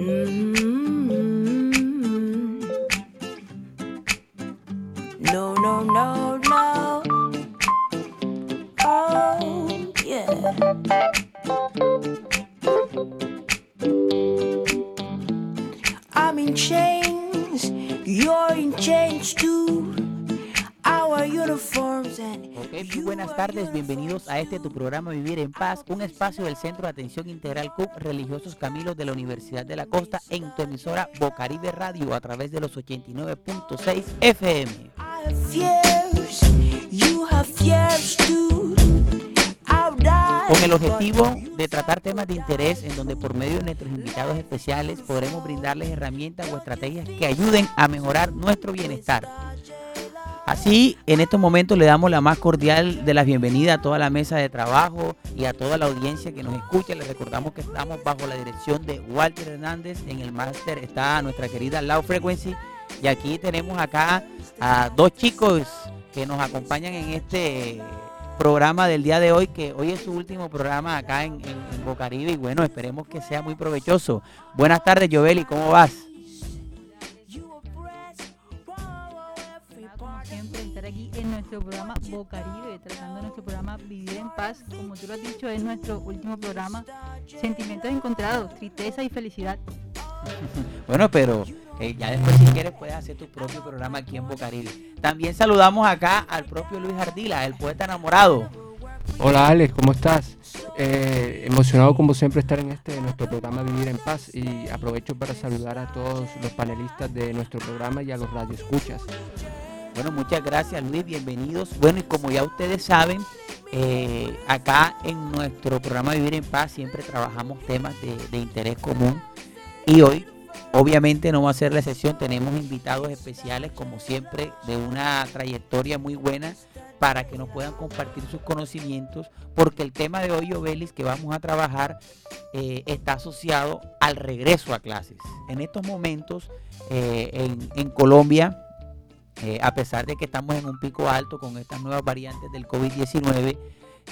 No, tardes, bienvenidos a este tu programa Vivir en Paz, un espacio del Centro de Atención Integral CUC Religiosos Camilos de la Universidad de la Costa en tu emisora Bocaribe Radio a través de los 89.6 FM. Con el objetivo de tratar temas de interés en donde por medio de nuestros invitados especiales podremos brindarles herramientas o estrategias que ayuden a mejorar nuestro bienestar. Así, en estos momentos le damos la más cordial de las bienvenidas a toda la mesa de trabajo y a toda la audiencia que nos escucha. Les recordamos que estamos bajo la dirección de Walter Hernández. En el máster está nuestra querida Loud Frequency. Y aquí tenemos acá a dos chicos que nos acompañan en este programa del día de hoy, que hoy es su último programa acá en, en, Bocaribe. Y bueno, esperemos que sea muy provechoso. Buenas tardes, Joeli, ¿cómo vas? Aquí en nuestro programa Bocaribe, tratando nuestro programa Vivir en Paz. Como tú lo has dicho, es nuestro último programa. Sentimientos encontrados, tristeza y felicidad. Bueno, pero eh, ya después si quieres puedes hacer tu propio programa aquí en Bocaribe. También saludamos acá al propio Luis Ardila, el poeta enamorado. Hola Alex, ¿cómo estás? Eh, emocionado como siempre estar en este nuestro programa Vivir en Paz y aprovecho para saludar a todos los panelistas de nuestro programa y a los radioescuchas. Bueno, muchas gracias Luis, bienvenidos. Bueno, y como ya ustedes saben, eh, acá en nuestro programa Vivir en Paz siempre trabajamos temas de, interés común. Y hoy, obviamente, no va a ser la excepción. Tenemos invitados especiales, como siempre, de una trayectoria muy buena para que nos puedan compartir sus conocimientos, porque el tema de hoy, Obelis, que vamos a trabajar, eh, está asociado al regreso a clases. En estos momentos, eh, en Colombia, eh, a pesar de que estamos en un pico alto con estas nuevas variantes del COVID-19,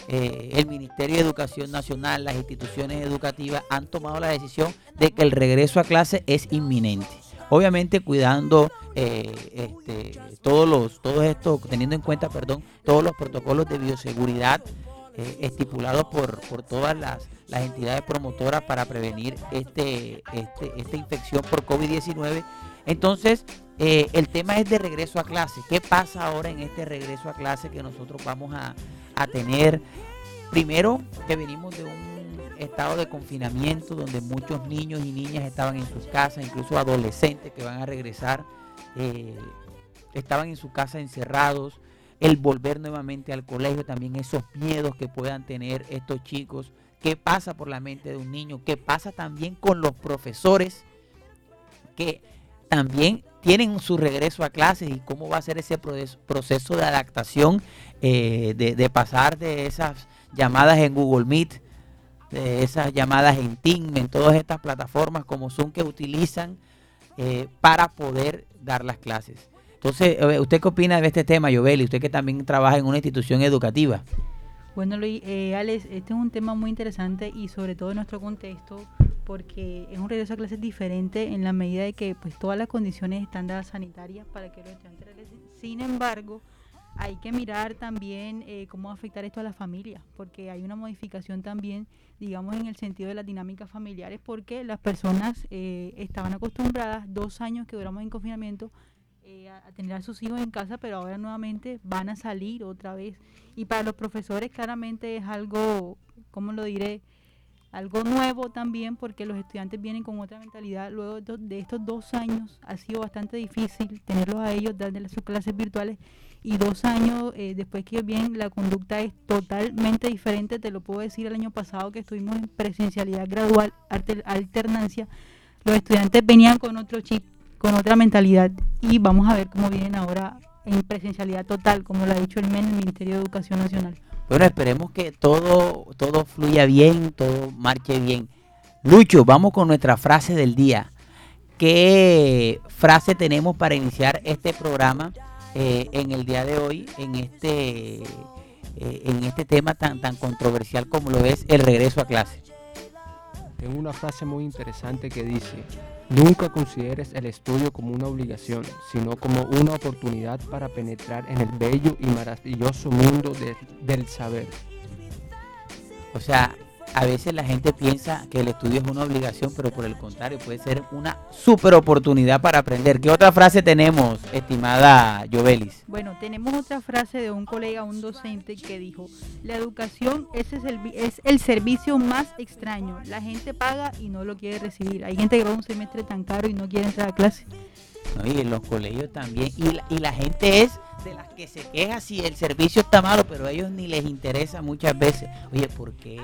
eh, el Ministerio de Educación Nacional, las instituciones educativas han tomado la decisión de que el regreso a clase es inminente. Obviamente cuidando eh, este, todos los, todos estos, teniendo en cuenta, perdón, todos los protocolos de bioseguridad estipulados por, por todas las, las entidades promotoras para prevenir este, este, esta infección por COVID-19. Entonces, eh, el tema es de regreso a clase. ¿Qué pasa ahora en este regreso a clase que nosotros vamos a, tener? Primero, que venimos de un estado de confinamiento donde muchos niños y niñas estaban en sus casas, incluso adolescentes que van a regresar, eh, estaban en su casa encerrados. El volver nuevamente al colegio, también esos miedos que puedan tener estos chicos. ¿Qué pasa por la mente de un niño? ¿Qué pasa también con los profesores que también tienen su regreso a clases y cómo va a ser ese proceso, de adaptación eh, de, de pasar de esas llamadas en Google Meet, de esas llamadas en Team, en todas estas plataformas como Zoom que utilizan eh, para poder dar las clases. Entonces, eh, ¿usted qué opina de este tema, Yoveli? Usted que también trabaja en una institución educativa. Bueno, Luis, eh, Alex, este es un tema muy interesante y sobre todo en nuestro contexto, porque es un regreso a clases diferente en la medida de que pues todas las condiciones están dadas sanitarias para que los estudiantes regresen. Sin embargo, hay que mirar también eh, cómo afectar esto a las familias, porque hay una modificación también, digamos, en el sentido de las dinámicas familiares, porque las personas eh, estaban acostumbradas dos años que duramos en confinamiento eh, a, a tener a sus hijos en casa, pero ahora nuevamente van a salir otra vez. Y para los profesores claramente es algo, ¿cómo lo diré? Algo nuevo también porque los estudiantes vienen con otra mentalidad. Luego de, estos- dos años ha sido bastante difícil tenerlos a ellos, darles sus clases virtuales. Y dos años eh, después que vienen, la conducta es totalmente diferente. Te lo puedo decir el año pasado que estuvimos en presencialidad gradual, alter- alternancia. Los estudiantes venían con otro chip, con otra mentalidad. Y vamos a ver cómo vienen ahora en presencialidad total, como lo ha dicho el MEN, el Ministerio de Educación Nacional. Bueno, esperemos que todo, todo fluya bien, todo marche bien. Lucho, vamos con nuestra frase del día. ¿Qué frase tenemos para iniciar este programa eh, en el día de hoy, en este, eh, en este tema tan, tan controversial como lo es el regreso a clase? Tengo una frase muy interesante que dice, nunca consideres el estudio como una obligación, sino como una oportunidad para penetrar en el bello y maravilloso mundo de- del saber. O sea, a veces la gente piensa que el estudio es una obligación, pero por el contrario, puede ser una super oportunidad para aprender. ¿Qué otra frase tenemos, estimada Jovelis? Bueno, tenemos otra frase de un colega, un docente, que dijo, la educación es el, es el servicio más extraño. La gente paga y no lo quiere recibir. Hay gente que va a un semestre tan caro y no quiere entrar a clase. ¿no? Y en los colegios también. Y la, y la gente es de las que se queja si el servicio está malo, pero a ellos ni les interesa muchas veces. Oye, ¿por qué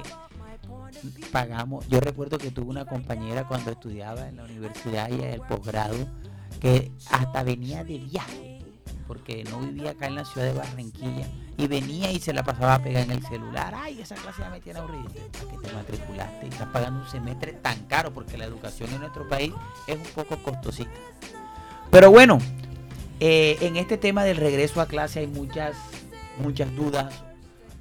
pagamos? Yo recuerdo que tuve una compañera cuando estudiaba en la universidad y en el posgrado que hasta venía de viaje, porque no vivía acá en la ciudad de Barranquilla, y venía y se la pasaba a pegar en el celular. Ay, esa clase ya me tiene aburrido. ¿Para qué te matriculaste? Y estás pagando un semestre tan caro, porque la educación en nuestro país es un poco costosita. Pero bueno, eh, en este tema del regreso a clase hay muchas, muchas dudas,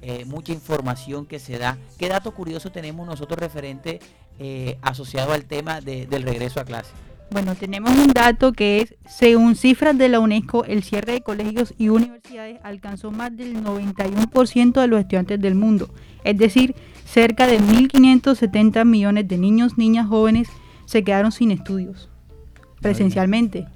eh, mucha información que se da. ¿Qué dato curioso tenemos nosotros referente eh, asociado al tema de- del regreso a clase? Bueno, tenemos un dato que es, según cifras de la UNESCO, el cierre de colegios y universidades alcanzó más del 91% de los estudiantes del mundo. Es decir, cerca de 1.570 millones de niños, niñas, jóvenes se quedaron sin estudios presencialmente.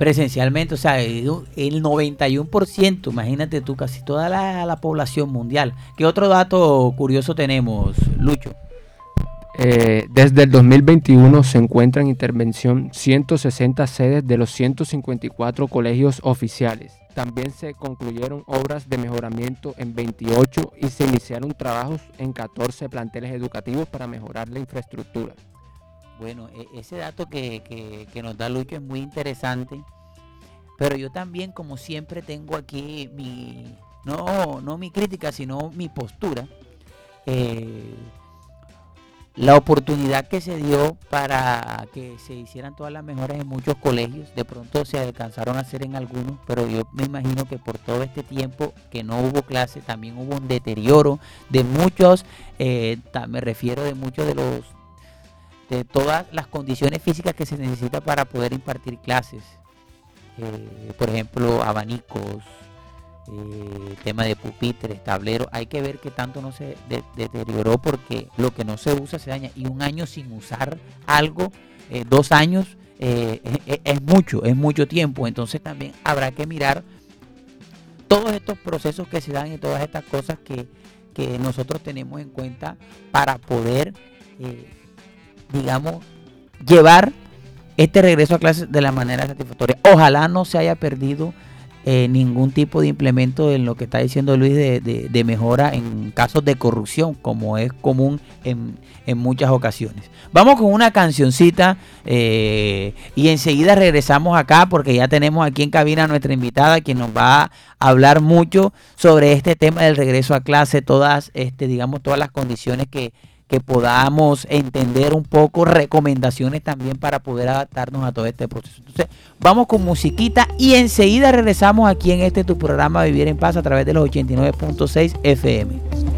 Presencialmente, o sea, el el 91%, imagínate tú, casi toda la, la población mundial. ¿Qué otro dato curioso tenemos, Lucho? Eh, desde el 2021 se encuentran en intervención 160 sedes de los 154 colegios oficiales. También se concluyeron obras de mejoramiento en 28 y se iniciaron trabajos en 14 planteles educativos para mejorar la infraestructura. Bueno, e- ese dato que, que- que nos da Lucho es muy interesante. Pero yo también, como siempre, tengo aquí mi, no, no mi crítica, sino mi postura. Eh, la oportunidad que se dio para que se hicieran todas las mejoras en muchos colegios, de pronto se alcanzaron a hacer en algunos, pero yo me imagino que por todo este tiempo que no hubo clase, también hubo un deterioro de muchos, eh, me refiero de muchos de los todas las condiciones físicas que se necesita para poder impartir clases. Eh, por ejemplo, abanicos, eh, tema de pupitres, tableros. Hay que ver que tanto no se de- deterioró porque lo que no se usa se daña. Y un año sin usar algo, eh, dos años, eh, es, es- es mucho, es mucho tiempo. Entonces también habrá que mirar todos estos procesos que se dan y todas estas cosas que, que nosotros tenemos en cuenta para poder, digamos, llevar este regreso a clases de la manera satisfactoria. Ojalá no se haya perdido eh, ningún tipo de implemento en lo que está diciendo Luis de, de- mejora en casos de corrupción, como es común en, en muchas ocasiones. Vamos con una cancioncita eh, y enseguida regresamos acá porque ya tenemos aquí en cabina a nuestra invitada quien nos va a hablar mucho sobre este tema del regreso a clase, todas, este, digamos, todas las condiciones que, que podamos entender un poco, recomendaciones también para poder adaptarnos a todo este proceso. Entonces, vamos con musiquita y enseguida regresamos aquí en este tu programa Vivir en Paz a través de los 89.6 FM.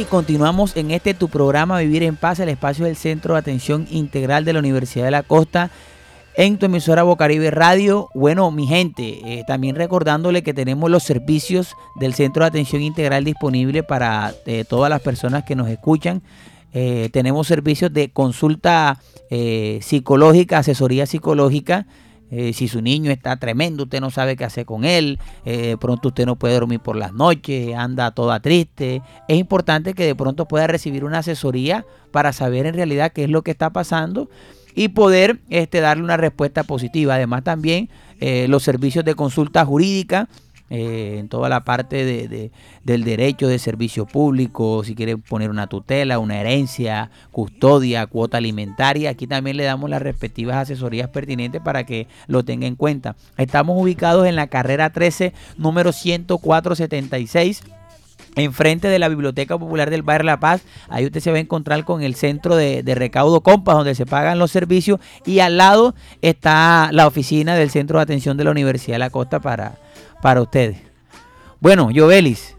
Ok, continuamos en este tu programa Vivir en Paz, el espacio del Centro de Atención Integral de la Universidad de la Costa en tu emisora Bocaribe Radio. Bueno, mi gente, eh, también recordándole que tenemos los servicios del Centro de Atención Integral disponible para eh, todas las personas que nos escuchan. Eh, tenemos servicios de consulta psicológica, asesoría psicológica. Si su niño está tremendo, usted no sabe qué hacer con él, de pronto usted no puede dormir por las noches, anda toda triste. Es importante que de pronto pueda recibir una asesoría para saber en realidad qué es lo que está pasando y poder este, darle una respuesta positiva. Además también eh, los servicios de consulta jurídica. Eh, en toda la parte de, del derecho de servicio público, si quiere poner una tutela, una herencia, custodia, cuota alimentaria, aquí también le damos las respectivas asesorías pertinentes para que lo tenga en cuenta. Estamos ubicados en la carrera 13, número 10476 enfrente de la Biblioteca Popular del Barrio La Paz. Ahí usted se va a encontrar con el centro de, recaudo Compas, donde se pagan los servicios. Y al lado está la oficina del Centro de Atención de la Universidad de la Costa para, para ustedes. Bueno, Jovelis,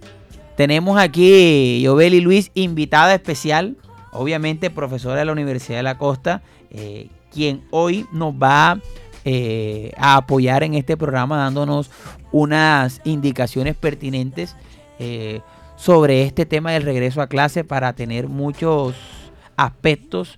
tenemos aquí Joveli Luis, invitada especial, obviamente profesora de la Universidad de la Costa, eh, quien hoy nos va eh, a apoyar en este programa dándonos unas indicaciones pertinentes eh, sobre este tema del regreso a clase para tener muchos aspectos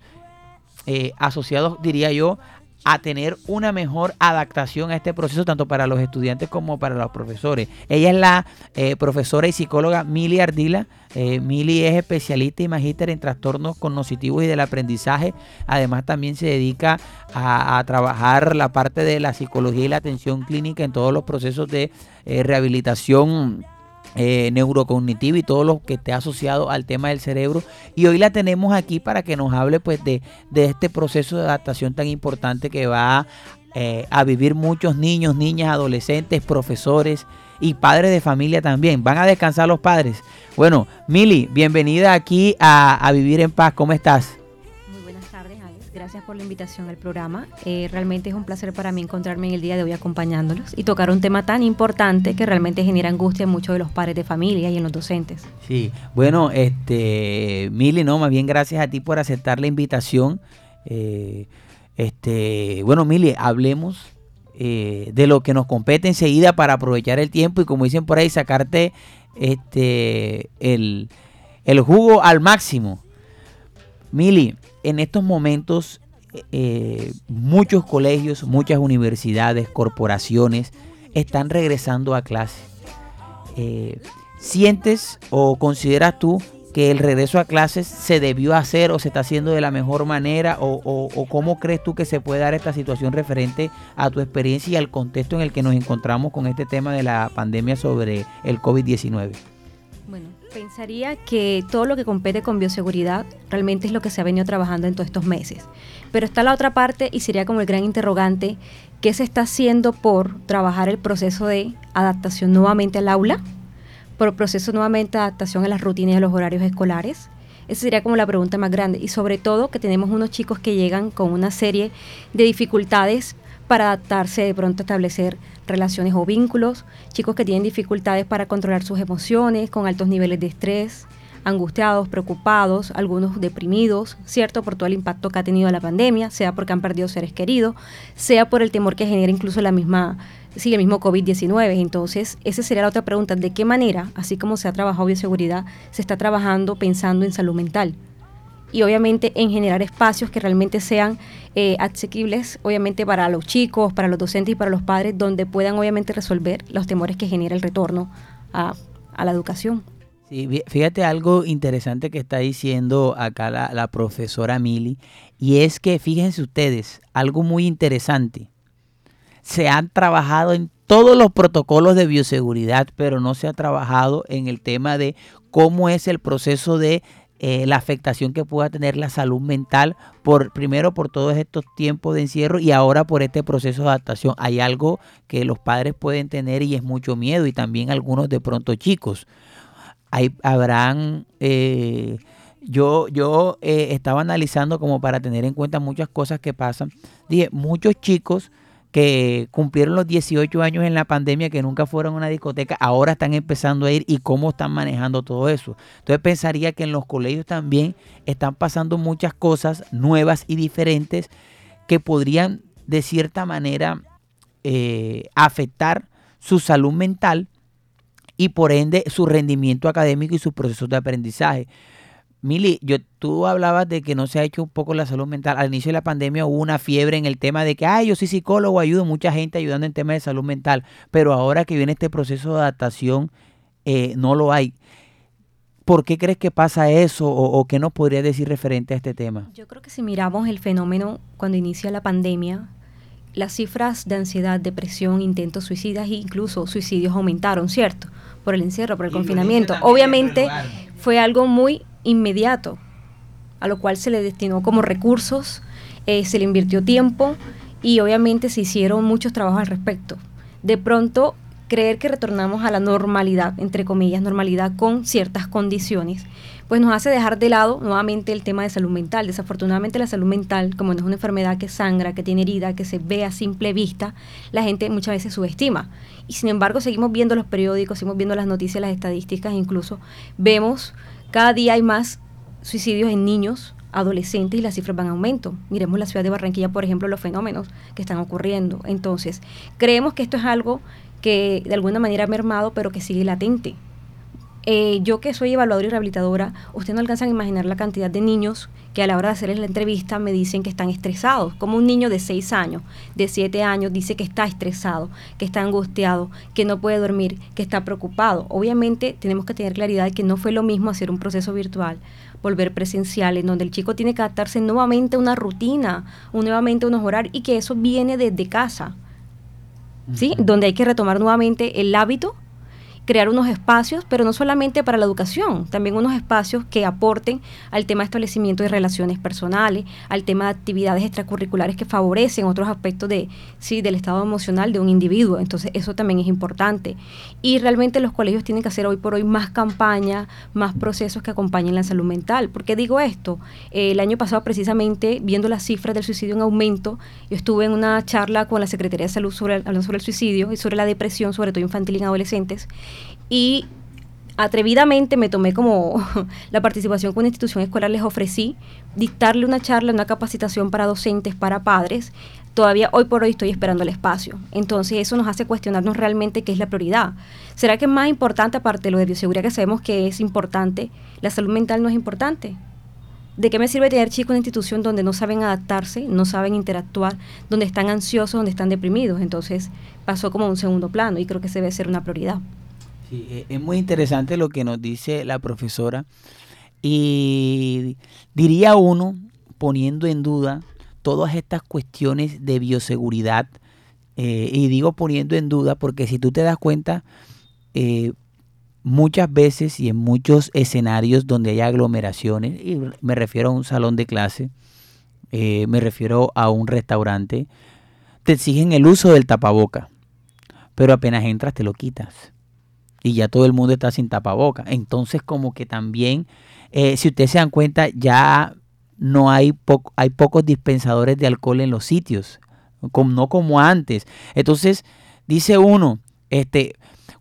asociados, diría yo, a tener una mejor adaptación a este proceso, tanto para los estudiantes como para los profesores. Ella es la eh, profesora y psicóloga Mili Ardila. Eh, Mili es especialista y magíster en trastornos cognitivos y del aprendizaje. Además, también se dedica a, a, trabajar la parte de la psicología y la atención clínica en todos los procesos de rehabilitación eh, neurocognitiva y todo lo que esté asociado al tema del cerebro. Y hoy la tenemos aquí para que nos hable pues de, este proceso de adaptación tan importante que va eh, a vivir muchos niños, niñas, adolescentes, profesores y padres de familia también. Van a descansar los padres. Bueno, Mili, bienvenida aquí a, a Vivir en Paz. ¿Cómo estás? Gracias por la invitación al programa. Eh, realmente es un placer para mí encontrarme en el día de hoy acompañándolos y tocar un tema tan importante que realmente genera angustia en muchos de los padres de familia y en los docentes. Sí, bueno, este, Mili, no, más bien gracias a ti por aceptar la invitación. Eh, este, bueno, Mili, hablemos eh, de lo que nos compete enseguida para aprovechar el tiempo y como dicen por ahí, sacarte este, el, el jugo al máximo. Mili, en estos momentos eh, muchos colegios, muchas universidades, corporaciones están regresando a clase. Eh, ¿Sientes o consideras tú que el regreso a clases se debió hacer o se está haciendo de la mejor manera? O, o, cómo crees tú que se puede dar esta situación referente a tu experiencia y al contexto en el que nos encontramos con este tema de la pandemia sobre el COVID-19? Bueno, pensaría que todo lo que compete con bioseguridad realmente es lo que se ha venido trabajando en todos estos meses. Pero está la otra parte y sería como el gran interrogante, ¿qué se está haciendo por trabajar el proceso de adaptación nuevamente al aula? Por el proceso nuevamente de adaptación a las rutinas y a los horarios escolares. Esa sería como la pregunta más grande. Y sobre todo que tenemos unos chicos que llegan con una serie de dificultades para adaptarse, de pronto establecer relaciones o vínculos, chicos que tienen dificultades para controlar sus emociones, con altos niveles de estrés, angustiados, preocupados, algunos deprimidos, ¿cierto? Por todo el impacto que ha tenido la pandemia, sea porque han perdido seres queridos, sea por el temor que genera incluso la misma, sí, el mismo COVID-19. Entonces, esa sería la otra pregunta, ¿de qué manera, así como se ha trabajado bioseguridad, se está trabajando pensando en salud mental? Y obviamente en generar espacios que realmente sean eh, asequibles, obviamente para los chicos, para los docentes y para los padres, donde puedan obviamente resolver los temores que genera el retorno a, la educación. Sí, fíjate algo interesante que está diciendo acá la, la profesora Mili, y es que fíjense ustedes, algo muy interesante. Se han trabajado en todos los protocolos de bioseguridad, pero no se ha trabajado en el tema de cómo es el proceso de eh, la afectación que pueda tener la salud mental, por primero por todos estos tiempos de encierro y ahora por este proceso de adaptación. Hay algo que los padres pueden tener y es mucho miedo y también algunos de pronto chicos. Hay, habrán... Eh, yo, yo eh, estaba analizando como para tener en cuenta muchas cosas que pasan. Dije, muchos chicos que cumplieron los 18 años en la pandemia, que nunca fueron a una discoteca, ahora están empezando a ir y cómo están manejando todo eso. Entonces pensaría que en los colegios también están pasando muchas cosas nuevas y diferentes que podrían de cierta manera eh, afectar su salud mental y por ende su rendimiento académico y sus procesos de aprendizaje. Mili, yo, tú hablabas de que no se ha hecho un poco la salud mental. Al inicio de la pandemia hubo una fiebre en el tema de que, ay, yo soy psicólogo, ayudo, mucha gente ayudando en temas de salud mental, pero ahora que viene este proceso de adaptación, eh, no lo hay. ¿Por qué crees que pasa eso o, o qué nos podría decir referente a este tema? Yo creo que si miramos el fenómeno cuando inicia la pandemia, las cifras de ansiedad, depresión, intentos suicidas e incluso suicidios aumentaron, ¿cierto? Por el encierro, por el confinamiento. Obviamente fue algo muy inmediato, a lo cual se le destinó como recursos, eh, se le invirtió tiempo y obviamente se hicieron muchos trabajos al respecto. De pronto, creer que retornamos a la normalidad, entre comillas, normalidad con ciertas condiciones, pues nos hace dejar de lado nuevamente el tema de salud mental. Desafortunadamente la salud mental, como no es una enfermedad que sangra, que tiene herida, que se ve a simple vista, la gente muchas veces subestima. Y sin embargo seguimos viendo los periódicos, seguimos viendo las noticias, las estadísticas, incluso vemos cada día hay más suicidios en niños, adolescentes y las cifras van a aumento. Miremos la ciudad de Barranquilla, por ejemplo, los fenómenos que están ocurriendo. Entonces, creemos que esto es algo que de alguna manera ha mermado, pero que sigue latente. Eh, yo que soy evaluadora y rehabilitadora, usted no alcanzan a imaginar la cantidad de niños que a la hora de hacerles la entrevista me dicen que están estresados, como un niño de 6 años, de 7 años, dice que está estresado, que está angustiado, que no puede dormir, que está preocupado. Obviamente tenemos que tener claridad de que no fue lo mismo hacer un proceso virtual, volver presencial, en donde el chico tiene que adaptarse nuevamente a una rutina, nuevamente a unos horarios, y que eso viene desde casa. ¿Sí? Donde hay que retomar nuevamente el hábito crear unos espacios, pero no solamente para la educación, también unos espacios que aporten al tema de establecimiento de relaciones personales, al tema de actividades extracurriculares que favorecen otros aspectos de, sí, del estado emocional de un individuo. Entonces, eso también es importante. Y realmente los colegios tienen que hacer hoy por hoy más campañas, más procesos que acompañen la salud mental. ¿Por qué digo esto? Eh, el año pasado, precisamente, viendo las cifras del suicidio en aumento, yo estuve en una charla con la Secretaría de Salud sobre, sobre el suicidio y sobre la depresión, sobre todo infantil y en adolescentes y atrevidamente me tomé como la participación con una institución escolar, les ofrecí dictarle una charla, una capacitación para docentes, para padres. Todavía hoy por hoy estoy esperando el espacio. Entonces eso nos hace cuestionarnos realmente qué es la prioridad. ¿Será que es más importante, aparte de lo de bioseguridad que sabemos que es importante, la salud mental no es importante? ¿De qué me sirve tener chicos en una institución donde no saben adaptarse, no saben interactuar, donde están ansiosos, donde están deprimidos? Entonces pasó como un segundo plano y creo que se debe ser una prioridad. Sí, es muy interesante lo que nos dice la profesora. Y diría uno, poniendo en duda todas estas cuestiones de bioseguridad, eh, y digo poniendo en duda porque si tú te das cuenta, eh, muchas veces y en muchos escenarios donde hay aglomeraciones, y me refiero a un salón de clase, eh, me refiero a un restaurante, te exigen el uso del tapaboca, pero apenas entras te lo quitas y ya todo el mundo está sin tapaboca. Entonces como que también, eh, si ustedes se dan cuenta, ya no hay, hay pocos dispensadores de alcohol en los sitios, como, no como antes. Entonces, dice uno, este,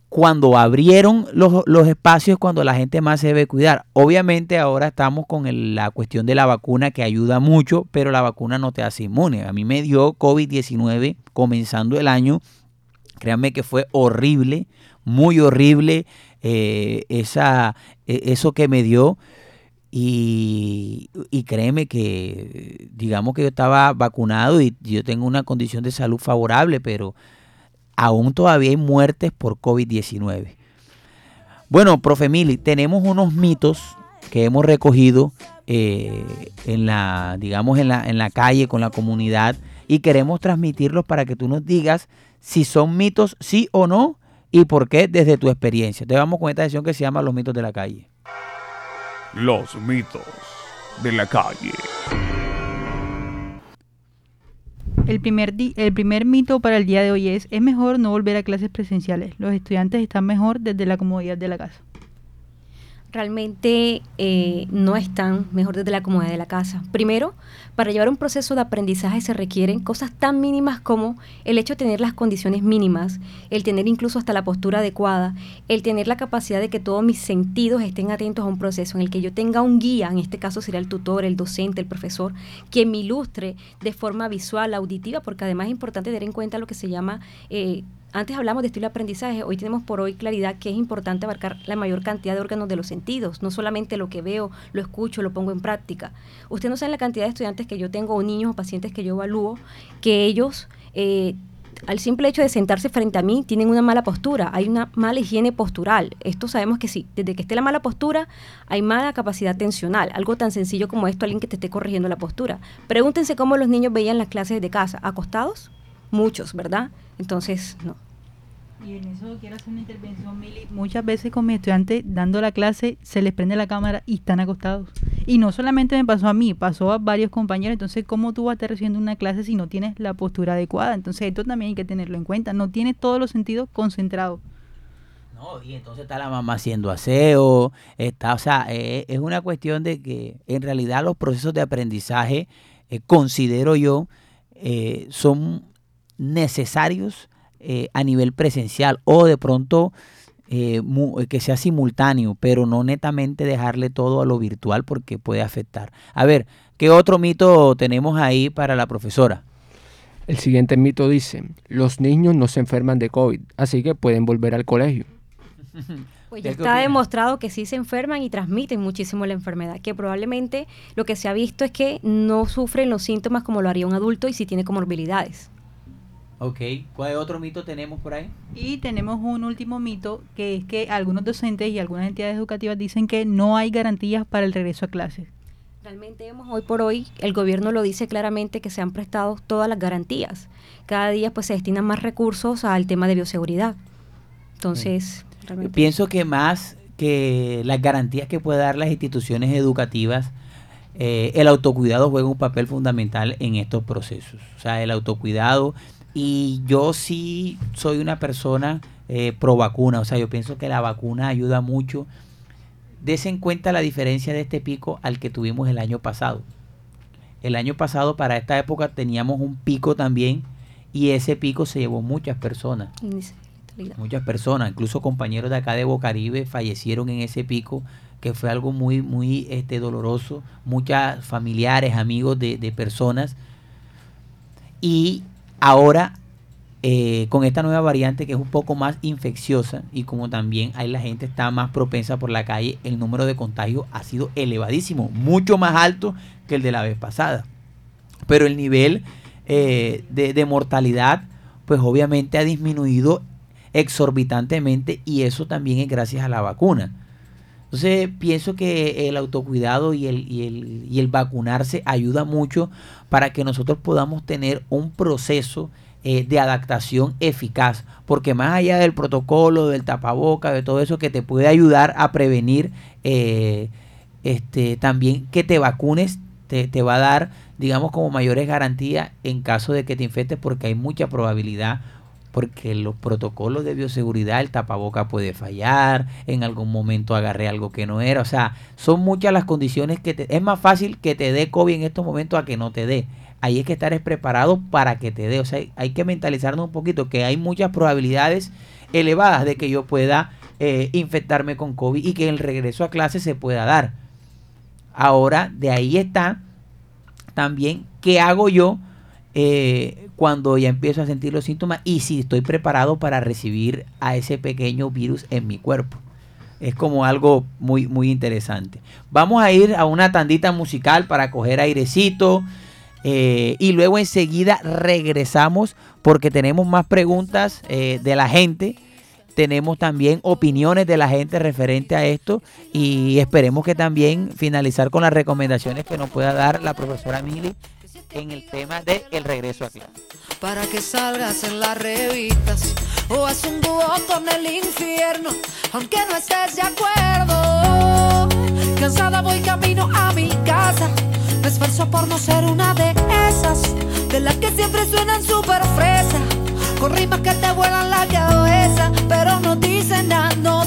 cuando abrieron los, los, espacios, cuando la gente más se debe cuidar. Obviamente ahora estamos con la cuestión de la vacuna que ayuda mucho, pero la vacuna no te hace inmune. A mí me dio COVID-19 comenzando el año. Créanme que fue horrible, muy horrible eh, esa, e, eso que me dio. Y, y, créeme que, digamos que yo estaba vacunado y yo tengo una condición de salud favorable, pero aún todavía hay muertes por COVID-19. Bueno, profe Mili, tenemos unos mitos que hemos recogido eh, en la, digamos, en la, en la calle con la comunidad y queremos transmitirlos para que tú nos digas si son mitos, sí o no, y por qué desde tu experiencia. Te vamos con esta sesión que se llama Los mitos de la calle. Los mitos de la calle. El primer, el primer mito para el día de hoy es, es mejor no volver a clases presenciales. Los estudiantes están mejor desde la comodidad de la casa. Realmente eh, no están mejor desde la comodidad de la casa. Primero, para llevar un proceso de aprendizaje se requieren cosas tan mínimas como el hecho de tener las condiciones mínimas, el tener incluso hasta la postura adecuada, el tener la capacidad de que todos mis sentidos estén atentos a un proceso en el que yo tenga un guía, en este caso sería el tutor, el docente, el profesor, que me ilustre de forma visual, auditiva, porque además es importante tener en cuenta lo que se llama... Eh, antes hablamos de estilo de aprendizaje, hoy tenemos por hoy claridad que es importante abarcar la mayor cantidad de órganos de los sentidos, no solamente lo que veo, lo escucho, lo pongo en práctica. Usted no sabe la cantidad de estudiantes que yo tengo o niños o pacientes que yo evalúo, que ellos... Eh, al simple hecho de sentarse frente a mí, tienen una mala postura, hay una mala higiene postural. Esto sabemos que sí, desde que esté la mala postura, hay mala capacidad tensional. Algo tan sencillo como esto, alguien que te esté corrigiendo la postura. Pregúntense cómo los niños veían las clases de casa, acostados, muchos, ¿verdad? Entonces, no. Y en eso quiero hacer una intervención, Mili. Muchas veces con mis estudiantes dando la clase se les prende la cámara y están acostados. Y no solamente me pasó a mí, pasó a varios compañeros. Entonces, ¿cómo tú vas a estar recibiendo una clase si no tienes la postura adecuada? Entonces, esto también hay que tenerlo en cuenta. No tienes todos los sentidos concentrados. No, y entonces está la mamá haciendo aseo, está, o sea, eh, es una cuestión de que en realidad los procesos de aprendizaje, eh, considero yo, eh, son necesarios eh, a nivel presencial o de pronto eh, mu- que sea simultáneo, pero no netamente dejarle todo a lo virtual porque puede afectar. A ver, ¿qué otro mito tenemos ahí para la profesora? El siguiente mito dice, los niños no se enferman de COVID, así que pueden volver al colegio. Pues ¿Qué ya está demostrado que sí se enferman y transmiten muchísimo la enfermedad, que probablemente lo que se ha visto es que no sufren los síntomas como lo haría un adulto y sí tiene comorbilidades. Ok, ¿cuál otro mito tenemos por ahí? Y tenemos un último mito, que es que algunos docentes y algunas entidades educativas dicen que no hay garantías para el regreso a clases. Realmente hemos hoy por hoy, el gobierno lo dice claramente que se han prestado todas las garantías. Cada día pues se destinan más recursos al tema de bioseguridad. Entonces, realmente- Pienso que más que las garantías que puede dar las instituciones educativas, eh, el autocuidado juega un papel fundamental en estos procesos. O sea, el autocuidado. Y yo sí soy una persona eh, pro vacuna. O sea, yo pienso que la vacuna ayuda mucho. Dese en cuenta la diferencia de este pico al que tuvimos el año pasado. El año pasado para esta época teníamos un pico también y ese pico se llevó muchas personas muchas personas, incluso compañeros de acá de Bocaribe fallecieron en ese pico, que fue algo muy, muy este, doloroso. Muchas familiares, amigos de, de personas. Y ahora, eh, con esta nueva variante que es un poco más infecciosa y como también ahí la gente está más propensa por la calle, el número de contagios ha sido elevadísimo, mucho más alto que el de la vez pasada. Pero el nivel eh, de, de mortalidad, pues obviamente ha disminuido exorbitantemente y eso también es gracias a la vacuna. Entonces pienso que el autocuidado y el, y el, y el vacunarse ayuda mucho para que nosotros podamos tener un proceso eh, de adaptación eficaz, porque más allá del protocolo, del tapaboca, de todo eso que te puede ayudar a prevenir, eh, este, también que te vacunes te, te va a dar, digamos, como mayores garantías en caso de que te infectes, porque hay mucha probabilidad porque los protocolos de bioseguridad, el tapaboca puede fallar, en algún momento agarré algo que no era, o sea, son muchas las condiciones que te... Es más fácil que te dé COVID en estos momentos a que no te dé. Ahí hay que estar es preparado para que te dé, o sea, hay- hay que mentalizarnos un poquito que hay muchas probabilidades elevadas de que yo pueda eh, infectarme con COVID y que el regreso a clase se pueda dar. Ahora, de ahí está también qué hago yo eh, cuando ya empiezo a sentir los síntomas y si estoy preparado para recibir a ese pequeño virus en mi cuerpo. Es como algo muy, muy interesante. Vamos a ir a una tandita musical para coger airecito. eh, y luego enseguida regresamos porque tenemos más preguntas eh, de la gente. Tenemos también opiniones de la gente referente a esto. Y esperemos que también finalizar con las recomendaciones que nos pueda dar la profesora Mili en el tema de el regreso a clase. para que salgas en las revistas o haz un dúo con el infierno, aunque no estés de acuerdo. Cansada voy camino a mi casa, me esfuerzo por no ser una de esas, de las que siempre suenan súper fresa, con rimas que te vuelan la cabeza, pero no dicen nada, no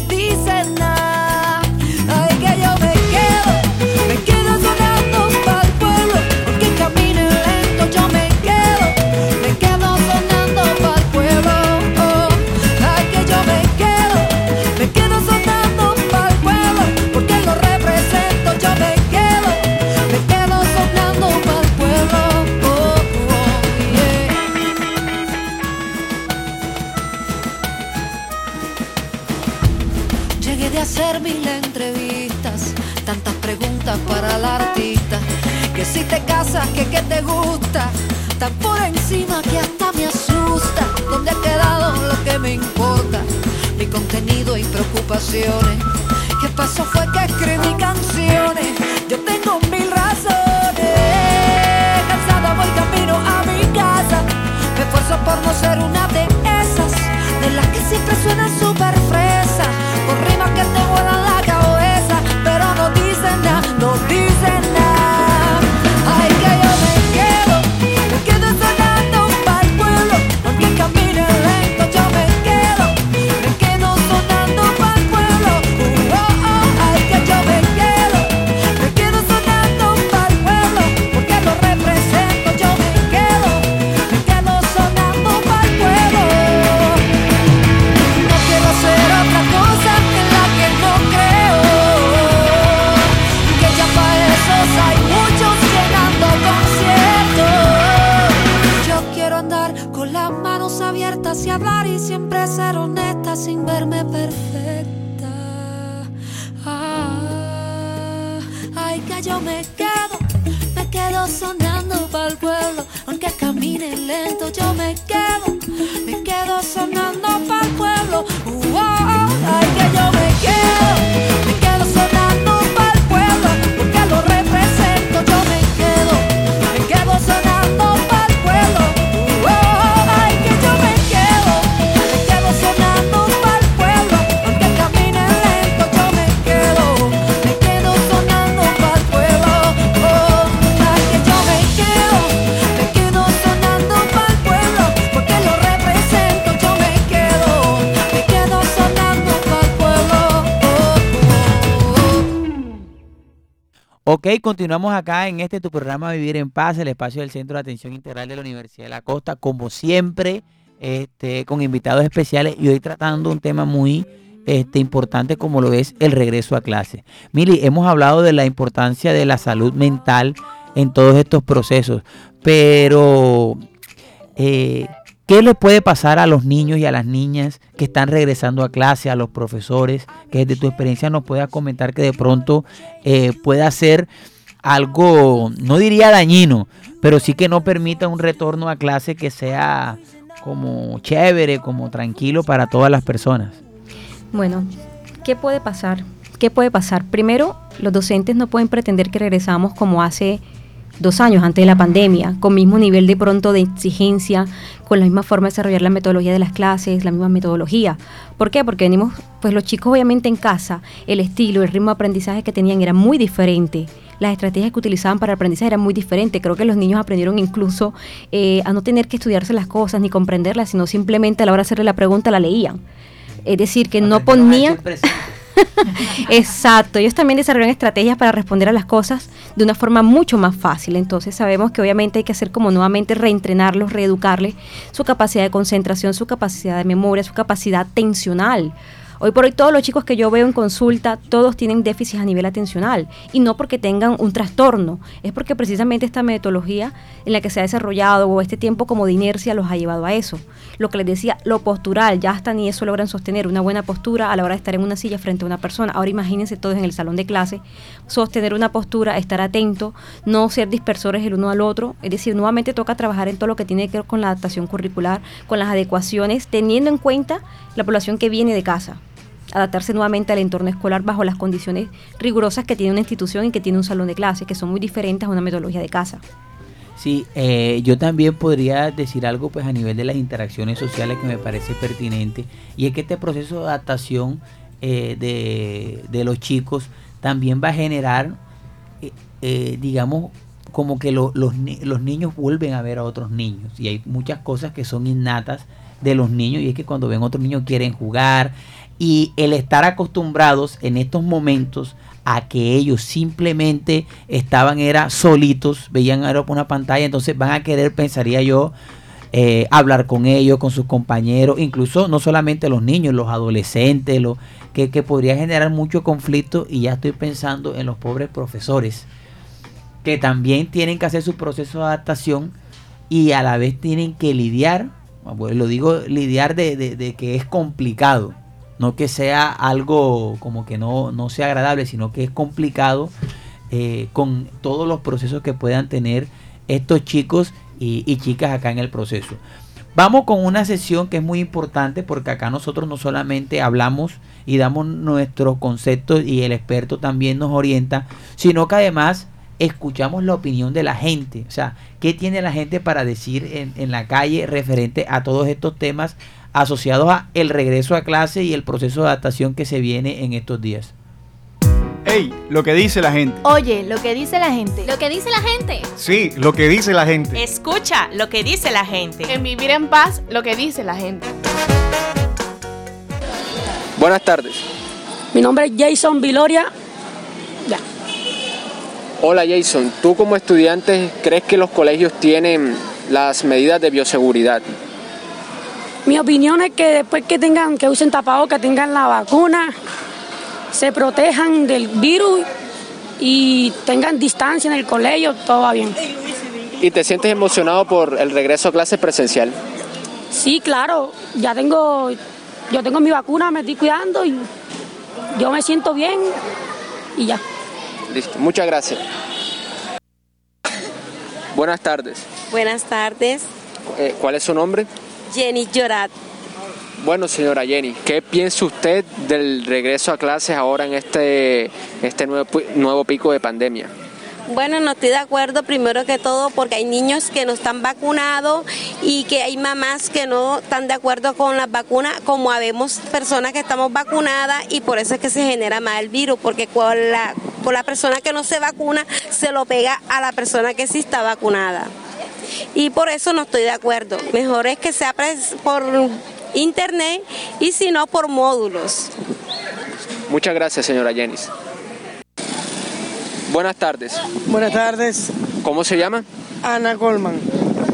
yo me quedo, me quedo sonando para el pueblo. Aunque camine lento, yo me quedo, me quedo sonando para el pueblo. Uh, oh, oh, ay, que yo me quedo, Ok, continuamos acá en este tu programa Vivir en Paz, el espacio del Centro de Atención Integral de la Universidad de la Costa, como siempre, este, con invitados especiales y hoy tratando un tema muy este, importante como lo es el regreso a clase. Mili, hemos hablado de la importancia de la salud mental en todos estos procesos, pero eh, ¿qué le puede pasar a los niños y a las niñas que están regresando a clase, a los profesores, que desde tu experiencia nos puedas comentar que de pronto eh, pueda ser algo, no diría dañino, pero sí que no permita un retorno a clase que sea como chévere, como tranquilo para todas las personas? Bueno, ¿qué puede pasar? ¿Qué puede pasar? Primero, los docentes no pueden pretender que regresamos como hace dos años antes de la pandemia, con mismo nivel de pronto de exigencia, con la misma forma de desarrollar la metodología de las clases, la misma metodología. ¿Por qué? Porque venimos, pues los chicos obviamente en casa, el estilo, el ritmo de aprendizaje que tenían era muy diferente. Las estrategias que utilizaban para el aprendizaje eran muy diferentes. Creo que los niños aprendieron incluso eh, a no tener que estudiarse las cosas ni comprenderlas, sino simplemente a la hora de hacerle la pregunta la leían. Es decir, que no a ponían... Exacto, ellos también desarrollan estrategias para responder a las cosas de una forma mucho más fácil. Entonces sabemos que obviamente hay que hacer como nuevamente reentrenarlos, reeducarles su capacidad de concentración, su capacidad de memoria, su capacidad atencional. Hoy por hoy todos los chicos que yo veo en consulta, todos tienen déficits a nivel atencional y no porque tengan un trastorno, es porque precisamente esta metodología en la que se ha desarrollado o este tiempo como de inercia los ha llevado a eso. Lo que les decía, lo postural, ya hasta ni eso logran sostener, una buena postura a la hora de estar en una silla frente a una persona. Ahora imagínense todos en el salón de clase, sostener una postura, estar atento, no ser dispersores el uno al otro, es decir, nuevamente toca trabajar en todo lo que tiene que ver con la adaptación curricular, con las adecuaciones, teniendo en cuenta la población que viene de casa adaptarse nuevamente al entorno escolar bajo las condiciones rigurosas que tiene una institución y que tiene un salón de clase, que son muy diferentes a una metodología de casa. Sí, eh, yo también podría decir algo pues a nivel de las interacciones sociales que me parece pertinente y es que este proceso de adaptación eh, de, de los chicos también va a generar, eh, eh, digamos, como que lo- los, los niños vuelven a ver a otros niños y hay muchas cosas que son innatas de los niños y es que cuando ven otros niños quieren jugar y el estar acostumbrados en estos momentos a que ellos simplemente estaban era solitos, veían era una pantalla, entonces van a querer, pensaría yo, eh, hablar con ellos, con sus compañeros, incluso no solamente los niños, los adolescentes, lo, que, que podría generar mucho conflicto y ya estoy pensando en los pobres profesores que también tienen que hacer su proceso de adaptación y a la vez tienen que lidiar, bueno, lo digo lidiar de, de- de que es complicado, no que sea algo como que no, no sea agradable, sino que es complicado eh, con todos los procesos que puedan tener estos chicos y, y chicas acá en el proceso. Vamos con una sesión que es muy importante porque acá nosotros no solamente hablamos y damos nuestros conceptos y el experto también nos orienta, sino que además escuchamos la opinión de la gente. O sea, ¿qué tiene la gente para decir en, en la calle referente a todos estos temas asociados a el regreso a clase y el proceso de adaptación que se viene en estos días? Ey, lo que dice la gente. Oye, lo que dice la gente. Lo que dice la gente. Sí, lo que dice la gente. Escucha lo que dice la gente. En vivir en paz, lo que dice la gente. Buenas tardes. Mi nombre es Jason Viloria. Ya. Hola Jason, ¿tú como estudiante crees que los colegios tienen las medidas de bioseguridad? Mi opinión es que después que tengan, que usen tapabocas, tengan la vacuna, se protejan del virus y tengan distancia en el colegio, todo va bien. ¿Y te sientes emocionado por el regreso a clase presencial? Sí, claro, ya tengo, yo tengo mi vacuna, me estoy cuidando y yo me siento bien y ya. Listo, muchas gracias. Buenas tardes. Buenas tardes, Eh, ¿Cuál es su nombre? Jenny Llorat. Bueno, señora Jenny, ¿qué piensa usted del regreso a clases ahora en este, este nuevo, nuevo pico de pandemia? Bueno, no estoy de acuerdo primero que todo porque hay niños que no están vacunados y que hay mamás que no están de acuerdo con las vacunas, como habemos personas que estamos vacunadas y por eso es que se genera más el virus, porque con la, la persona que no se vacuna se lo pega a la persona que sí está vacunada. Y por eso no estoy de acuerdo. Mejor es que sea por internet y si no por módulos. Muchas gracias, señora Jenny. Buenas tardes. Buenas tardes, ¿Cómo se llama? Ana Colman.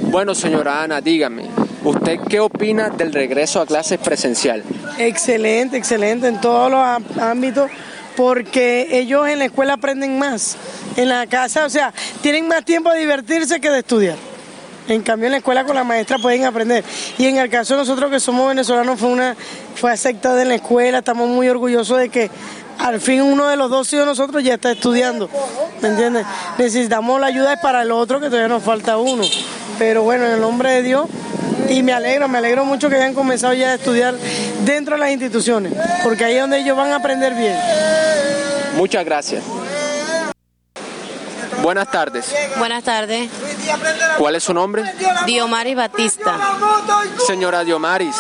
Bueno, señora Ana, dígame, ¿usted qué opina del regreso a clases presencial? Excelente, excelente en todos los ámbitos, porque ellos en la escuela aprenden más. En la casa, o sea, tienen más tiempo de divertirse que de estudiar. En cambio, en la escuela con la maestra pueden aprender. Y en el caso de nosotros que somos venezolanos, fue una fue aceptada en la escuela. Estamos muy orgullosos de que al fin uno de los dos hijos de nosotros ya está estudiando. ¿Me entiendes? Necesitamos la ayuda para el otro, que todavía nos falta uno. Pero bueno, en el nombre de Dios, y me alegro, me alegro mucho que hayan comenzado ya a estudiar dentro de las instituciones, porque ahí es donde ellos van a aprender bien. Muchas gracias. Buenas tardes. Buenas tardes, ¿Cuál es su nombre? Diomaris Batista. Señora Diomaris,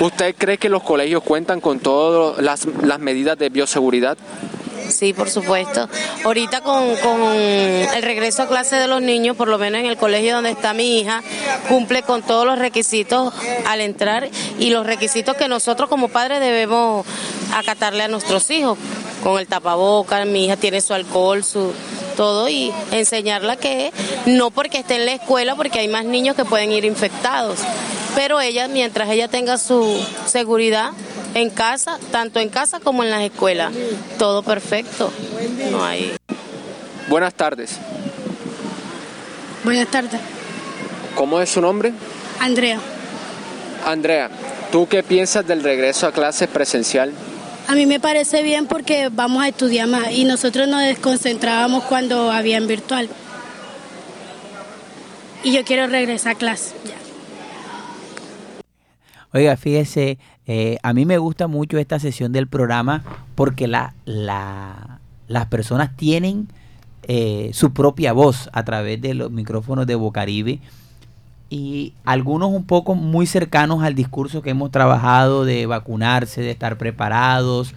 ¿usted cree que los colegios cuentan con todas las, las medidas de bioseguridad? Sí, por supuesto. Ahorita con, con el regreso a clase de los niños, por lo menos en el colegio donde está mi hija, cumple con todos los requisitos al entrar y los requisitos que nosotros como padres debemos acatarle a nuestros hijos, con el tapabocas, mi hija tiene su alcohol, su todo y enseñarla que no porque esté en la escuela, porque hay más niños que pueden ir infectados, pero ella, mientras ella tenga su seguridad en casa, tanto en casa como en las escuelas, todo perfecto, no hay... Buenas tardes. Buenas tardes, ¿Cómo es su nombre? Andrea. Andrea, ¿tú qué piensas del regreso a clases presencial? A mí me parece bien porque vamos a estudiar más y nosotros nos desconcentrábamos cuando había en virtual. Y yo quiero regresar a clase. Oiga, fíjese, eh, a mí me gusta mucho esta sesión del programa porque la- las personas tienen eh, su propia voz a través de los micrófonos de Bocaribe y algunos un poco muy cercanos al discurso que hemos trabajado de vacunarse, de estar preparados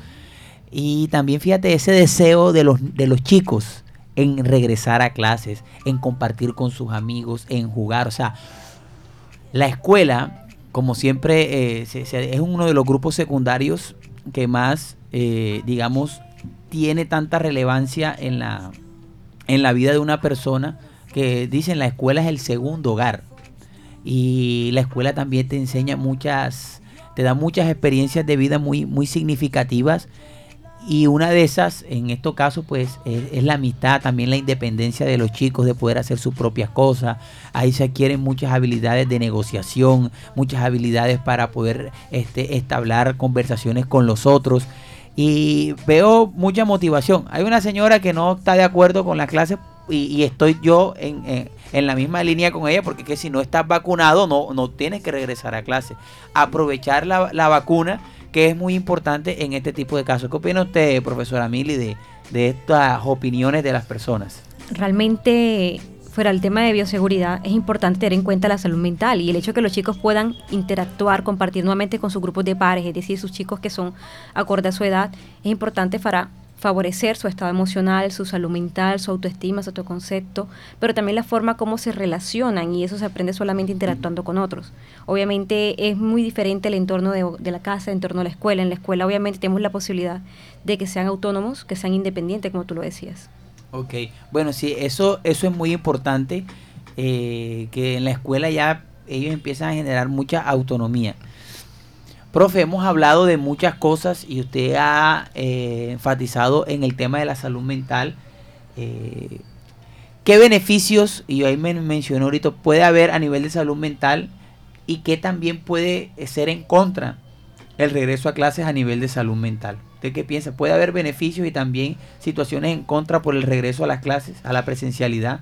y también fíjate ese deseo de los, de los chicos en regresar a clases, en compartir con sus amigos, en jugar, o sea, la escuela, como siempre, eh, se- es uno de los grupos secundarios que más, eh, digamos, tiene tanta relevancia en la, en la vida de una persona que dicen la escuela es el segundo hogar. Y la escuela también te enseña muchas, te da muchas experiencias de vida muy, muy significativas. Y una de esas, en estos casos, pues es, es la amistad, también la independencia de los chicos de poder hacer sus propias cosas. Ahí se adquieren muchas habilidades de negociación, muchas habilidades para poder este, establecer conversaciones con los otros. Y veo mucha motivación. Hay una señora que no está de acuerdo con la clase y, y estoy yo en, en- la misma línea con ella, porque es que si no estás vacunado, no, no tienes que regresar a clase. Aprovechar la, la vacuna, que es muy importante en este tipo de casos. ¿Qué opina usted, profesora Mili, de, de estas opiniones de las personas? realmente fuera el tema de bioseguridad es importante tener en cuenta la salud mental y el hecho de que los chicos puedan interactuar, compartir nuevamente con sus grupos de pares, es decir, sus chicos que son acorde a su edad, es importante para favorecer su estado emocional, su salud mental, su autoestima, su autoconcepto, pero también la forma como se relacionan y eso se aprende solamente interactuando con otros. Obviamente es muy diferente el entorno de, de la casa, el entorno de la escuela. En la escuela obviamente tenemos la posibilidad de que sean autónomos, que sean independientes, como tú lo decías. Ok, bueno, sí, eso, eso es muy importante, eh, que en la escuela ya ellos empiezan a generar mucha autonomía. Profe, hemos hablado de muchas cosas y usted ha eh, enfatizado en el tema de la salud mental. Eh, ¿Qué beneficios, y ahí me mencionó ahorita, puede haber a nivel de salud mental y qué también puede ser en contra el regreso a clases a nivel de salud mental? ¿Usted qué piensa? ¿Puede haber beneficios y también situaciones en contra por el regreso a las clases, a la presencialidad?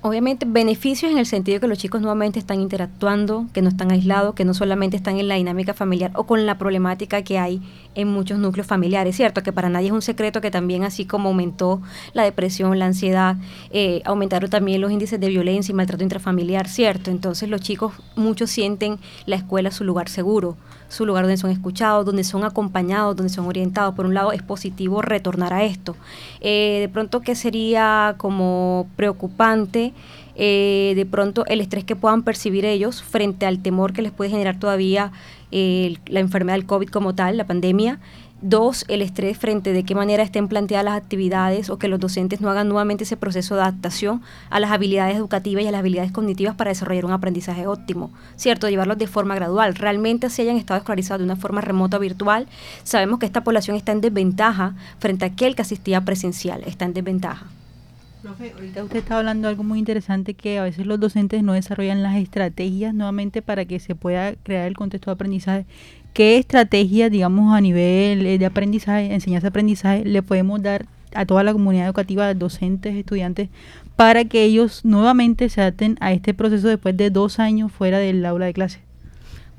Obviamente beneficios en el sentido que los chicos nuevamente están interactuando, que no están aislados, que no solamente están en la dinámica familiar o con la problemática que hay en muchos núcleos familiares, ¿cierto? Que para nadie es un secreto que también así como aumentó la depresión, la ansiedad, eh, aumentaron también los índices de violencia y maltrato intrafamiliar, ¿cierto? Entonces los chicos muchos sienten la escuela su lugar seguro, su lugar donde son escuchados, donde son acompañados, donde son orientados. Por un lado es positivo retornar a esto. Eh, de pronto que sería como preocupante eh, de pronto el estrés que puedan percibir ellos frente al temor que les puede generar todavía eh, la enfermedad del COVID como tal, la pandemia. Dos, el estrés frente de qué manera estén planteadas las actividades o que los docentes no hagan nuevamente ese proceso de adaptación a las habilidades educativas y a las habilidades cognitivas para desarrollar un aprendizaje óptimo, ¿cierto? Llevarlos de forma gradual. Realmente si hayan estado escolarizados de una forma remota virtual, sabemos que esta población está en desventaja frente a aquel que asistía presencial, está en desventaja. Profe, ahorita usted está hablando de algo muy interesante que a veces los docentes no desarrollan las estrategias nuevamente para que se pueda crear el contexto de aprendizaje. ¿Qué estrategias, digamos, a nivel eh, de aprendizaje, enseñanza-aprendizaje, le podemos dar a toda la comunidad educativa, docentes, estudiantes, para que ellos nuevamente se adapten a este proceso después de dos años fuera del aula de clase?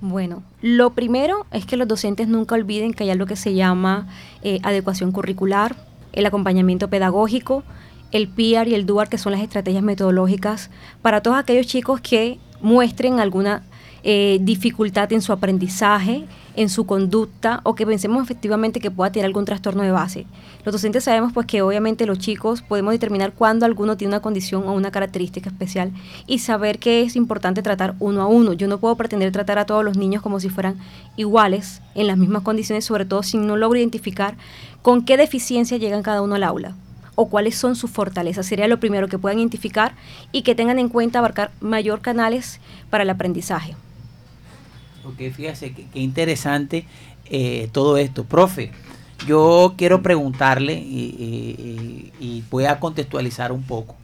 Bueno, lo primero es que los docentes nunca olviden que hay algo que se llama eh, adecuación curricular, el acompañamiento pedagógico, el PIAR y el DUAR, que son las estrategias metodológicas para todos aquellos chicos que muestren alguna eh, dificultad en su aprendizaje, en su conducta o que pensemos efectivamente que pueda tener algún trastorno de base. Los docentes sabemos pues que obviamente los chicos podemos determinar cuándo alguno tiene una condición o una característica especial y saber que es importante tratar uno a uno. Yo no puedo pretender tratar a todos los niños como si fueran iguales en las mismas condiciones, sobre todo si no logro identificar con qué deficiencia llegan cada uno al aula o cuáles son sus fortalezas. Sería lo primero que puedan identificar y que tengan en cuenta abarcar mayor canales para el aprendizaje. Ok, fíjese qué interesante eh, todo esto. Profe, yo quiero preguntarle y, voy a contextualizar un poco.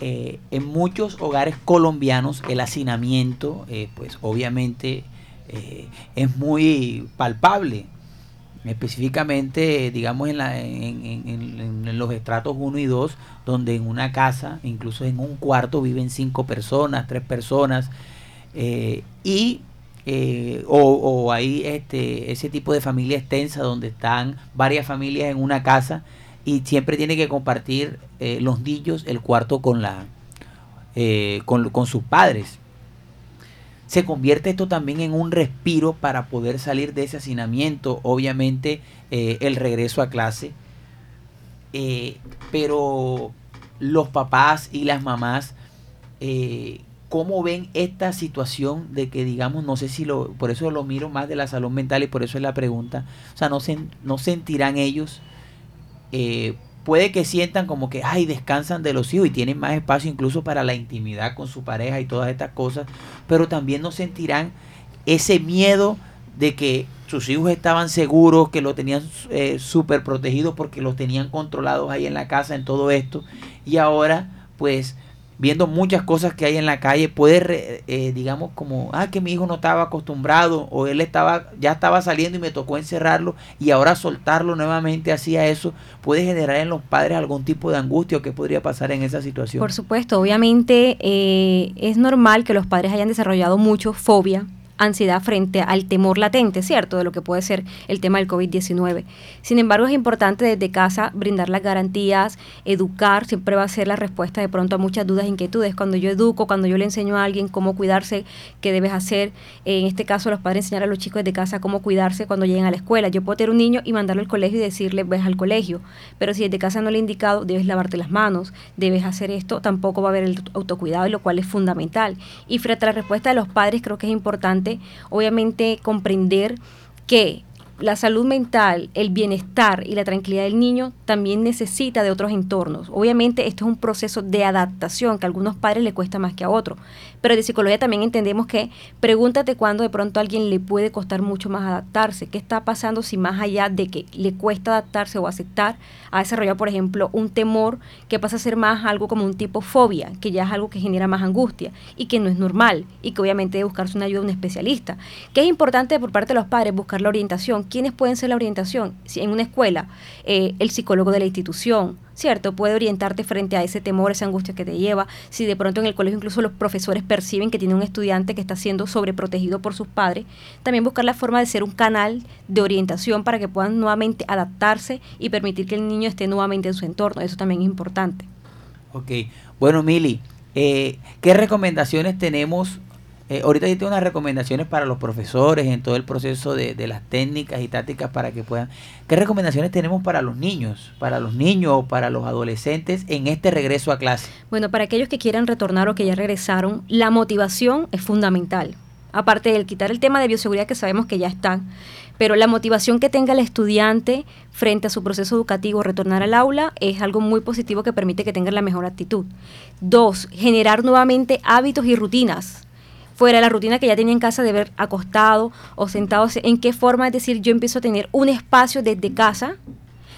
Eh, en muchos hogares colombianos el hacinamiento, eh, pues obviamente es muy palpable. Específicamente, digamos, en, la- en- los estratos 1 y 2, donde en una casa, incluso en un cuarto, viven cinco personas, tres personas, y eh, o, o hay este, ese tipo de familia extensa donde están varias familias en una casa y siempre tiene que compartir eh, los niños el cuarto con, la, eh, con, con sus padres. Se convierte esto también en un respiro para poder salir de ese hacinamiento, obviamente el regreso a clase. Pero los papás y las mamás, ¿cómo ven esta situación de que, digamos, no sé si lo, por eso lo miro más de la salud mental y por eso es la pregunta, o sea, no, sen- no sentirán ellos, eh, puede que sientan como que, ay, descansan de los hijos y tienen más espacio incluso para la intimidad con su pareja y todas estas cosas, pero también no sentirán ese miedo de que sus hijos estaban seguros, que lo tenían eh, súper protegidos porque los tenían controlados ahí en la casa en todo esto y ahora pues viendo muchas cosas que hay en la calle, puede, eh, digamos, como, ah, que mi hijo no estaba acostumbrado o él estaba, ya estaba saliendo y me tocó encerrarlo y ahora soltarlo nuevamente hacia eso, puede generar en los padres algún tipo de angustia o qué podría pasar en esa situación. Por supuesto, obviamente eh, es normal que los padres hayan desarrollado mucho fobia, ansiedad frente al temor latente, ¿cierto? De lo que puede ser el tema del COVID-19. Sin embargo, es importante desde casa brindar las garantías, educar, siempre va a ser la respuesta de pronto a muchas dudas e inquietudes. Cuando yo educo, cuando yo le enseño a alguien cómo cuidarse, qué debes hacer, en este caso los padres enseñar a los chicos desde casa cómo cuidarse cuando lleguen a la escuela. Yo puedo tener un niño y mandarlo al colegio y decirle, ves al colegio, pero si desde casa no le he indicado, debes lavarte las manos, debes hacer esto, tampoco va a haber el autocuidado, lo cual es fundamental. Y frente a la respuesta de los padres, creo que es importante, obviamente, comprender que la salud mental, el bienestar y la tranquilidad del niño también necesita de otros entornos. Obviamente esto es un proceso de adaptación que a algunos padres le cuesta más que a otros, pero de psicología también entendemos que pregúntate cuándo de pronto a alguien le puede costar mucho más adaptarse, qué está pasando si más allá de que le cuesta adaptarse o aceptar, ha desarrollado por ejemplo un temor que pasa a ser más algo como un tipo fobia, que ya es algo que genera más angustia y que no es normal y que obviamente debe buscarse una ayuda de un especialista. Que es importante por parte de los padres buscar la orientación. ¿Quiénes pueden ser la orientación? Si en una escuela, eh, el psicólogo de la institución, ¿cierto? Puede orientarte frente a ese temor, esa angustia que te lleva. Si de pronto en el colegio incluso los profesores perciben que tiene un estudiante que está siendo sobreprotegido por sus padres, también buscar la forma de ser un canal de orientación para que puedan nuevamente adaptarse y permitir que el niño esté nuevamente en su entorno. Eso también es importante. Ok, bueno Mili, eh, ¿qué recomendaciones tenemos? Eh, ahorita yo tengo unas recomendaciones para los profesores en todo el proceso de, de las técnicas y tácticas para que puedan. ¿Qué recomendaciones tenemos para los niños, para los niños o para los adolescentes en este regreso a clase? Bueno, para aquellos que quieran retornar o que ya regresaron, la motivación es fundamental. Aparte del quitar el tema de bioseguridad que sabemos que ya están, pero la motivación que tenga el estudiante frente a su proceso educativo, retornar al aula, es algo muy positivo que permite que tenga la mejor actitud. Dos, generar nuevamente hábitos y rutinas fuera de la rutina que ya tenía en casa de ver acostado o sentado, en qué forma, es decir, yo empiezo a tener un espacio desde casa,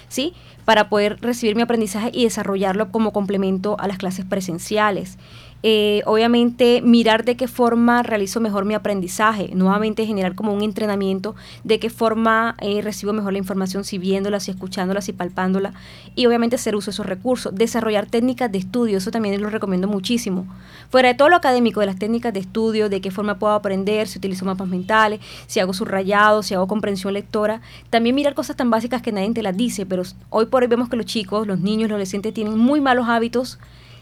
¿sí? Para poder recibir mi aprendizaje y desarrollarlo como complemento a las clases presenciales. Eh, obviamente mirar de qué forma realizo mejor mi aprendizaje, nuevamente generar como un entrenamiento de qué forma eh, recibo mejor la información, si viéndola, si escuchándola, si palpándola, y obviamente hacer uso de esos recursos, desarrollar técnicas de estudio, eso también lo recomiendo muchísimo. Fuera de todo lo académico, de las técnicas de estudio, de qué forma puedo aprender, si utilizo mapas mentales, si hago subrayados, si hago comprensión lectora, también mirar cosas tan básicas que nadie te las dice, pero hoy por hoy vemos que los chicos, los niños, los adolescentes tienen muy malos hábitos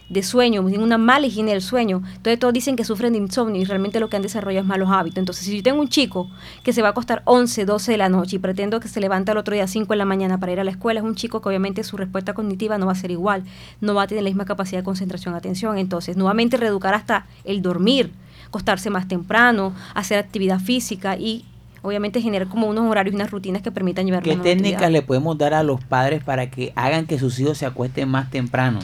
de sueño, tienen una mala higiene del sueño. Entonces todos dicen que sufren de insomnio y realmente lo que han desarrollado es malos hábitos. Entonces si yo tengo un chico que se va a acostar 11, 12 de la noche y pretendo que se levante al otro día 5 de la mañana para ir a la escuela, es un chico que obviamente su respuesta cognitiva no va a ser igual, no va a tener la misma capacidad de concentración, atención. Entonces nuevamente reeducar hasta el dormir, acostarse más temprano, hacer actividad física y obviamente generar como unos horarios y unas rutinas que permitan llevar ¿Qué técnicas actividad. le podemos dar a los padres para que hagan que sus hijos se acuesten más temprano?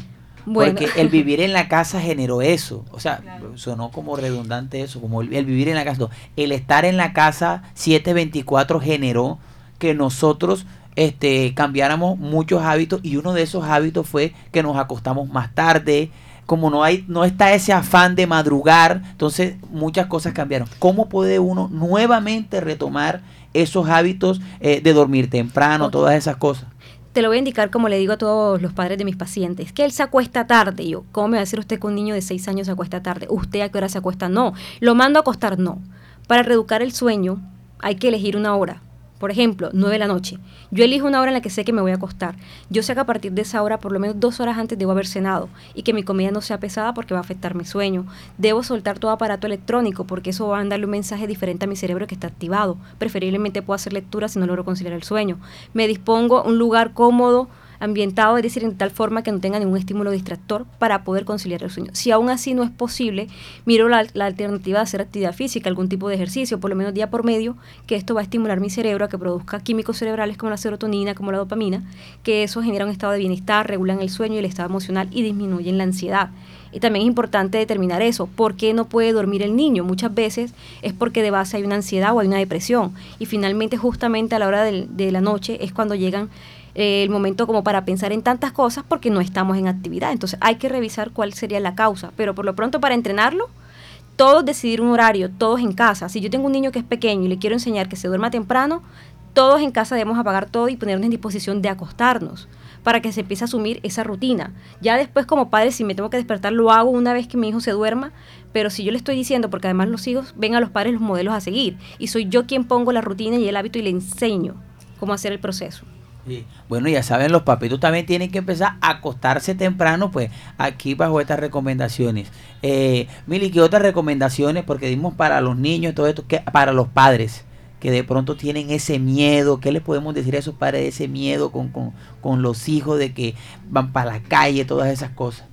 Bueno. Porque el vivir en la casa generó eso. O sea, sonó como redundante eso, como el, el vivir en la casa. no. El estar en la casa 724 generó que nosotros este, cambiáramos muchos hábitos y uno de esos hábitos fue que nos acostamos más tarde. Como no hay, no está ese afán de madrugar, entonces muchas cosas cambiaron. ¿Cómo puede uno nuevamente retomar esos hábitos eh, de dormir temprano, todas esas cosas? Te lo voy a indicar como le digo a todos los padres de mis pacientes, que él se acuesta tarde. Yo, ¿cómo me va a decir usted que un niño de 6 años se acuesta tarde? ¿Usted a qué hora se acuesta? No. ¿Lo mando a acostar? No. Para reeducar el sueño hay que elegir una hora. Por ejemplo, 9 de la noche. Yo elijo una hora en la que sé que me voy a acostar. Yo sé que a partir de esa hora, por lo menos dos horas antes, debo haber cenado y que mi comida no sea pesada porque va a afectar mi sueño. Debo soltar todo aparato electrónico porque eso va a darle un mensaje diferente a mi cerebro que está activado. Preferiblemente puedo hacer lectura si no logro conciliar el sueño. Me dispongo a un lugar cómodo, ambientado, es decir, en tal forma que no tenga ningún estímulo distractor para poder conciliar el sueño. Si aún así no es posible, miro la, la, alternativa de hacer actividad física, algún tipo de ejercicio, por lo menos día por medio, que esto va a estimular mi cerebro a que produzca químicos cerebrales como la serotonina, como la dopamina, que eso genera un estado de bienestar, regulan el sueño y el estado emocional y disminuyen la ansiedad. Y también es importante determinar eso. ¿Por qué no puede dormir el niño? Muchas veces es porque de base hay una ansiedad o hay una depresión. Y finalmente, justamente a la hora de, de la noche, es cuando llegan eh, el momento como para pensar en tantas cosas porque no estamos en actividad. Entonces hay que revisar cuál sería la causa. Pero por lo pronto para entrenarlo, todos decidir un horario, todos en casa. Si yo tengo un niño que es pequeño y le quiero enseñar que se duerma temprano, todos en casa debemos apagar todo y ponernos en disposición de acostarnos para que se empiece a asumir esa rutina. Ya después como padre, si me tengo que despertar, lo hago una vez que mi hijo se duerma, pero si yo le estoy diciendo, porque además los hijos ven a los padres los modelos a seguir, y soy yo quien pongo la rutina y el hábito y le enseño cómo hacer el proceso. Bueno, ya saben, los papitos también tienen que empezar a acostarse temprano, pues aquí bajo estas recomendaciones. Eh, Mili, ¿qué otras recomendaciones? Porque dimos para los niños, todo esto, que para los padres que de pronto tienen ese miedo, ¿qué les podemos decir a esos padres de ese miedo con, con, con los hijos de que van para la calle, todas esas cosas?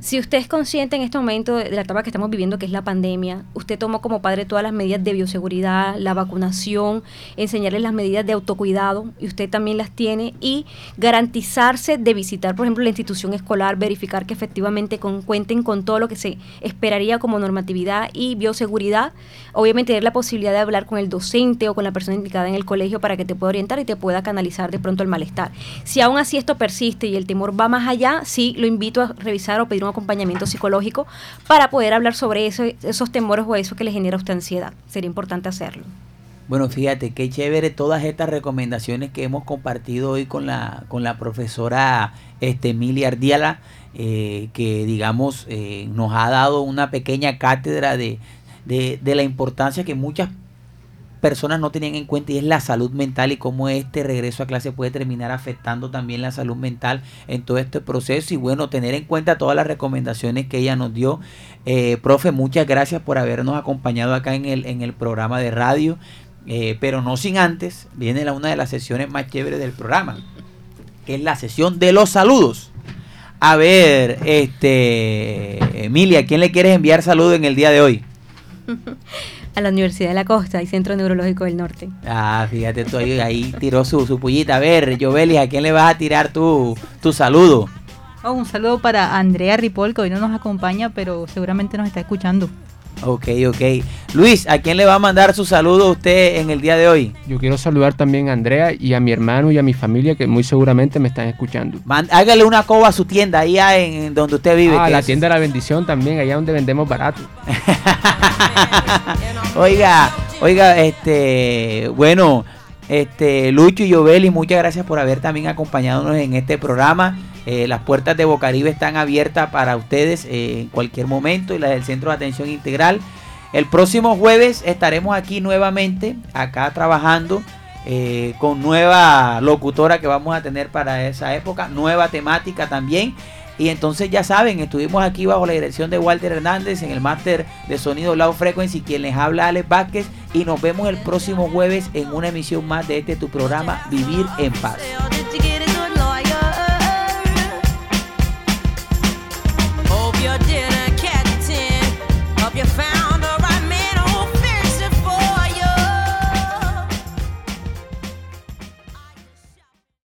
Si usted es consciente en este momento de la etapa que estamos viviendo, que es la pandemia, usted tomó como padre todas las medidas de bioseguridad, la vacunación, enseñarles las medidas de autocuidado, y usted también las tiene, y garantizarse de visitar, por ejemplo, la institución escolar, verificar que efectivamente cuenten con todo lo que se esperaría como normatividad y bioseguridad. Obviamente, tener la posibilidad de hablar con el docente o con la persona indicada en el colegio para que te pueda orientar y te pueda canalizar de pronto el malestar. Si aún así esto persiste y el temor va más allá, sí lo invito a revisar o pedir un acompañamiento psicológico para poder hablar sobre eso, esos temores o eso que le genera a usted ansiedad. Sería importante hacerlo. Bueno, fíjate qué chévere todas estas recomendaciones que hemos compartido hoy con la, con la profesora este, Emilia Ardiala, eh, que digamos eh, nos ha dado una pequeña cátedra de, de, de la importancia que muchas personas no tenían en cuenta y es la salud mental y cómo este regreso a clase puede terminar afectando también la salud mental en todo este proceso y bueno, tener en cuenta todas las recomendaciones que ella nos dio. Eh, profe, muchas gracias por habernos acompañado acá en el, en el programa de radio, eh, pero no sin antes, viene la, una de las sesiones más chéveres del programa, que es la sesión de los saludos. A ver, este, Emilia, ¿quién le quieres enviar saludos en el día de hoy? a la Universidad de la Costa y Centro Neurológico del Norte. Ah, fíjate tú ahí, ahí tiró su, su pullita. A ver, Jovelis, ¿a quién le vas a tirar tu, tu saludo? Oh, un saludo para Andrea Ripoll, que hoy no nos acompaña, pero seguramente nos está escuchando. Ok, ok. Luis, ¿a quién le va a mandar su saludo usted en el día de hoy? Yo quiero saludar también a Andrea y a mi hermano y a mi familia que muy seguramente me están escuchando. hágale una coba a su tienda, ahí en donde usted vive. Ah, la tienda de la bendición también, allá donde vendemos barato. oiga, oiga, este, bueno, este, Lucho y Yoveli, muchas gracias por haber también acompañado en este programa. Eh, las puertas de Bocaribe están abiertas para ustedes eh, en cualquier momento y las del Centro de Atención Integral. El próximo jueves estaremos aquí nuevamente, acá trabajando eh, con nueva locutora que vamos a tener para esa época, nueva temática también. Y entonces ya saben, estuvimos aquí bajo la dirección de Walter Hernández en el máster de sonido Low Frequency, quien les habla Alex Vázquez. Y nos vemos el próximo jueves en una emisión más de este tu programa Vivir en Paz.